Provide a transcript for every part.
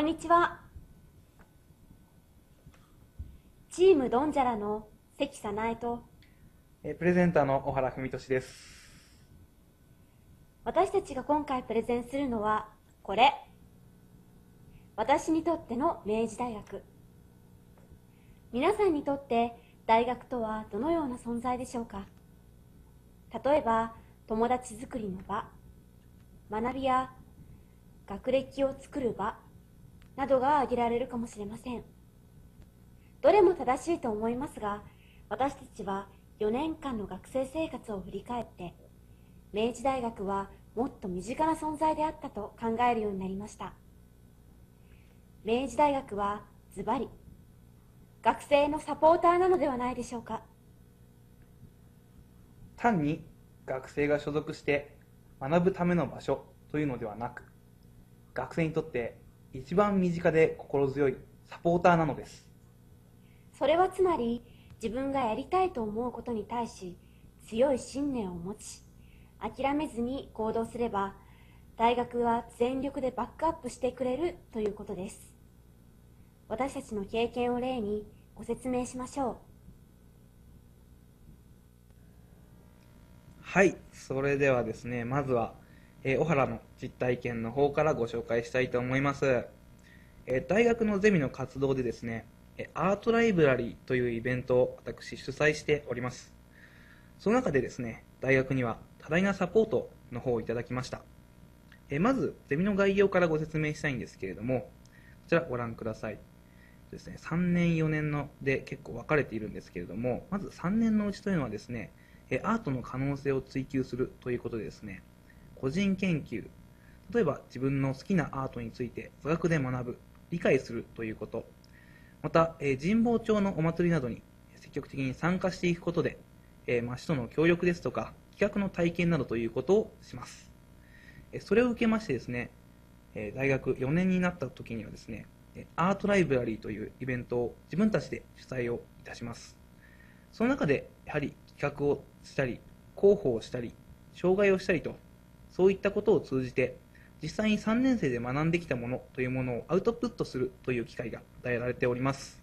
こんにちは。チームドンジャラの関早苗とえープレゼンターの小原文俊です。私たちが今回プレゼンするのはこれ。私にとっての明治大学。皆さんにとって大学とはどのような存在でしょうか例えば友達作りの場、学びや学歴を作る場などが挙げられるかもしれません。どれも正しいと思いますが、私たちは4年間の学生生活を振り返って、明治大学はもっと身近な存在であったと考えるようになりました。明治大学はズバリ、学生のサポーターなのではないでしょうか。単に学生が所属して学ぶための場所というのではなく、学生にとって一番身近で心強いサポーターなのです。それはつまり自分がやりたいと思うことに対し強い信念を持ち諦めずに行動すれば大学は全力でバックアップしてくれるということです私たちの経験を例にご説明しましょうはい、それではですね、まずは、えー小原の実体験の方からご紹介したいと思います。えー大学のゼミの活動でですね、アートライブラリーというイベントを私主催しております。その中でですね、大学には多大なサポートの方をいただきました。えーまず、ゼミの概要からご説明したいんですけれども、こちらご覧ください。ですね、3年、4年ので結構分かれているんですけれども、まず3年のうちというのはですね、アートの可能性を追求するということでですね、個人研究、例えば自分の好きなアートについて座学で学ぶ、理解するということ、また、え神保町のお祭りなどに積極的に参加していくことで、えー町との協力ですとか、企画の体験などということをします。えそれを受けましてですね、え大学4年になった時にはですね、アートライブラリーというイベントを自分たちで主催をいたします。その中で、やはり企画をしたり、広報をしたり、障害をしたりと、そういったことを通じて、実際に3年生で学んできたものというものをアウトプットするという機会が与えられております。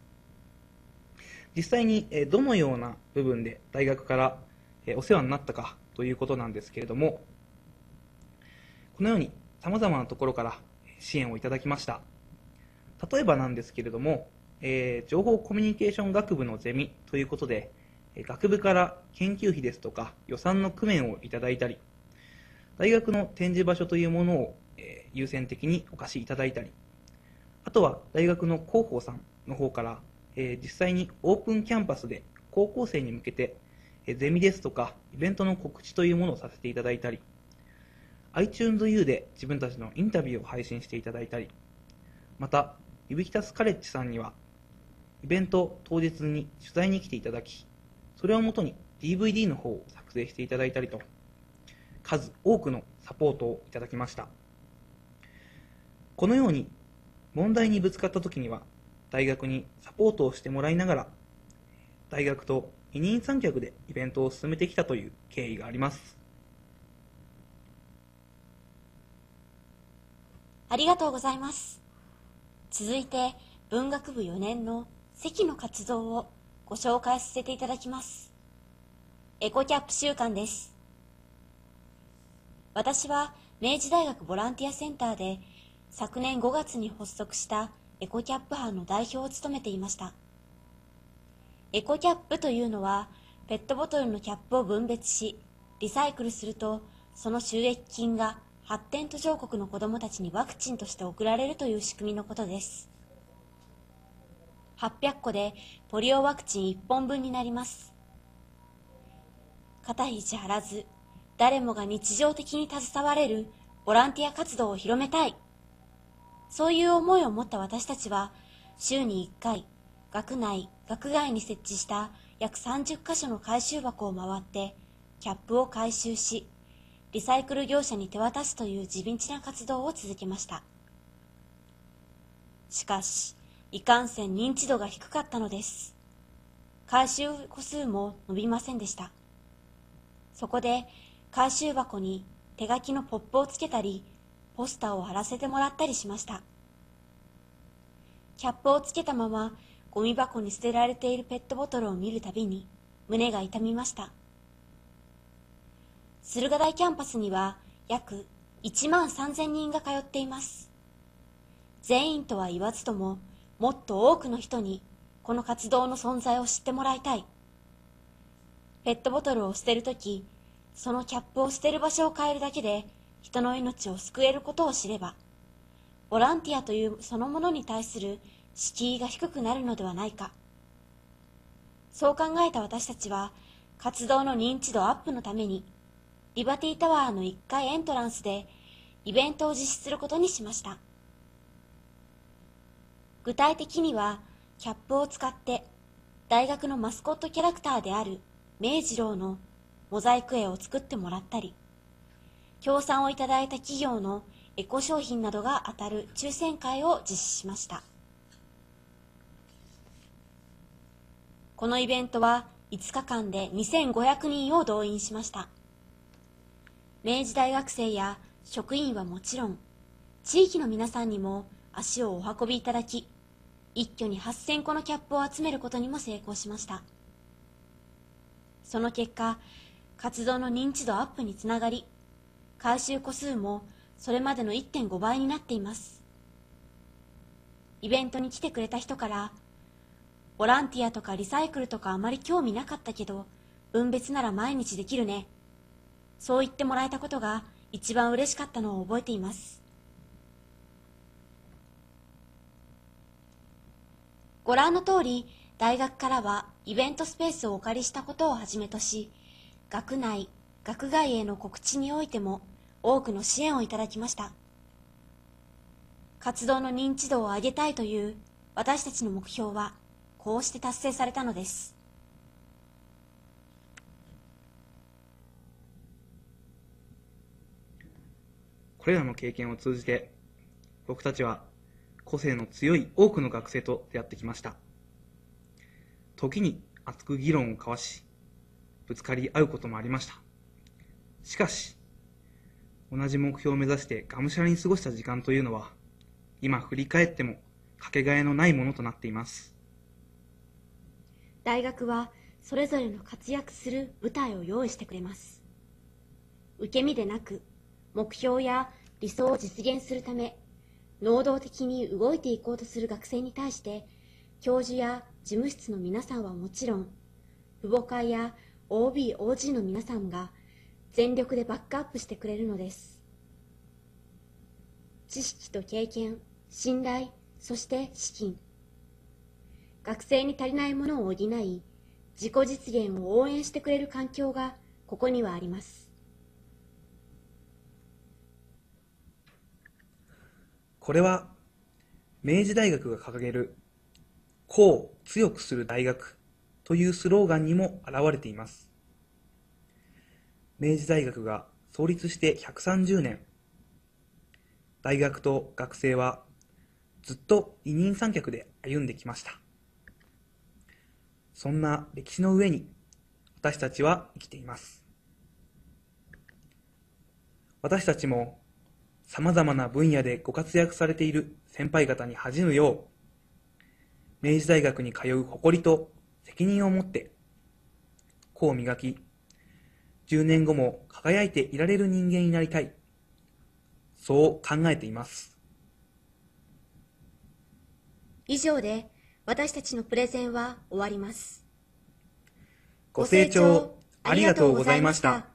実際にどのような部分で大学からお世話になったかということなんですけれども、このように様々なところから支援をいただきました。例えばなんですけれども、えー情報コミュニケーション学部のゼミということで、学部から研究費ですとか予算の工面をいただいたり、大学の展示場所というものを、えー優先的にお貸しいただいたり、あとは大学の広報さんの方から、えー実際にオープンキャンパスで高校生に向けて、えーゼミですとかイベントの告知というものをさせていただいたり、iTunes U で自分たちのインタビューを配信していただいたり、また、ユビキタスカレッジさんには、イベント当日に取材に来ていただき、それをもとに DVD の方を作成していただいたりと、数多くのサポートをいただきました。このように、問題にぶつかった時には、大学にサポートをしてもらいながら、大学と二人三脚でイベントを進めてきたという経緯があります。ありがとうございます続いて文学部4年の関の活動をご紹介させていただきますエコキャップ週間です私は明治大学ボランティアセンターで昨年5月に発足したエコキャップ班の代表を務めていました。エコキャップというのはペットボトルのキャップを分別しリサイクルするとその収益金が発展途上国の子どもたちにワクチンとして送られるという仕組みのことです。800個でポリオワクチン1本分になります。肩肘張らず誰もが日常的に携われるボランティア活動を広めたい。そういう思いを持った私たちは週に1回学内学外に設置した約30カ所の回収箱を回ってキャップを回収しリサイクル業者に手渡すという地道な活動を続けました。しかしいかんせん認知度が低かったのです。回収個数も伸びませんでした。そこで回収箱に手書きのポップをつけたりポスターを貼らせてもらったりしましたキャップをつけたままゴミ箱に捨てられているペットボトルを見るたびに胸が痛みました。駿河台キャンパスには約1万3000人が通っています。全員とは言わずとも、もっと多くの人にこの活動の存在を知ってもらいたい。ペットボトルを捨てるとき、そのキャップを捨てる場所を変えるだけで人の命を救えることを知れば、ボランティアというそのものに対する敷居が低くなるのではないか。そう考えた私たちは、活動の認知度アップのために、リバティタワーの1階エントランスでイベントを実施することにしました。具体的には、キャップを使って、大学のマスコットキャラクターである明治郎のモザイク絵を作ってもらったり、協賛をいただいた企業のエコ商品などが当たる抽選会を実施しました。このイベントは5日間で2500人を動員しました。明治大学生や職員はもちろん、地域の皆さんにも足をお運びいただき、一挙に8000個のキャップを集めることにも成功しました。その結果、活動の認知度アップにつながり、回収個数もそれまでの1.5倍になっています。イベントに来てくれた人から、ボランティアとかリサイクルとかあまり興味なかったけど、分別なら毎日できるね。そう言ってもらえたことが一番嬉しかったのを覚えています。ご覧の通り、大学からはイベントスペースをお借りしたことをはじめとし、学内、学外への告知においても多くの支援をいただきました。活動の認知度を上げたいという私たちの目標は、こうして達成されたのです。これらの経験を通じて、僕たちは個性の強い多くの学生と出会ってきました。時に熱く議論を交わし、ぶつかり合うこともありました。しかし、同じ目標を目指してがむしゃらに過ごした時間というのは、今振り返ってもかけがえのないものとなっています。大学はそれぞれの活躍する舞台を用意してくれます。受け身でなく、目標や理想を実現するため、能動的に動いていこうとする学生に対して、教授や事務室の皆さんはもちろん、父母会や OB、OG の皆さんが全力でバックアップしてくれるのです。知識と経験、信頼、そして資金。学生に足りないものを補い、自己実現を応援してくれる環境がここにはあります。これは、明治大学が掲げる、個を強くする大学というスローガンにも現れています。明治大学が創立して130年、大学と学生はずっと二人三脚で歩んできました。そんな歴史の上に私たちは生きています。私たちも様々な分野でご活躍されている先輩方に恥じぬよう、明治大学に通う誇りと責任を持って、個を磨き、10年後も輝いていられる人間になりたい。そう考えています。以上で私たちのプレゼンは終わります。ご清聴ありがとうございました。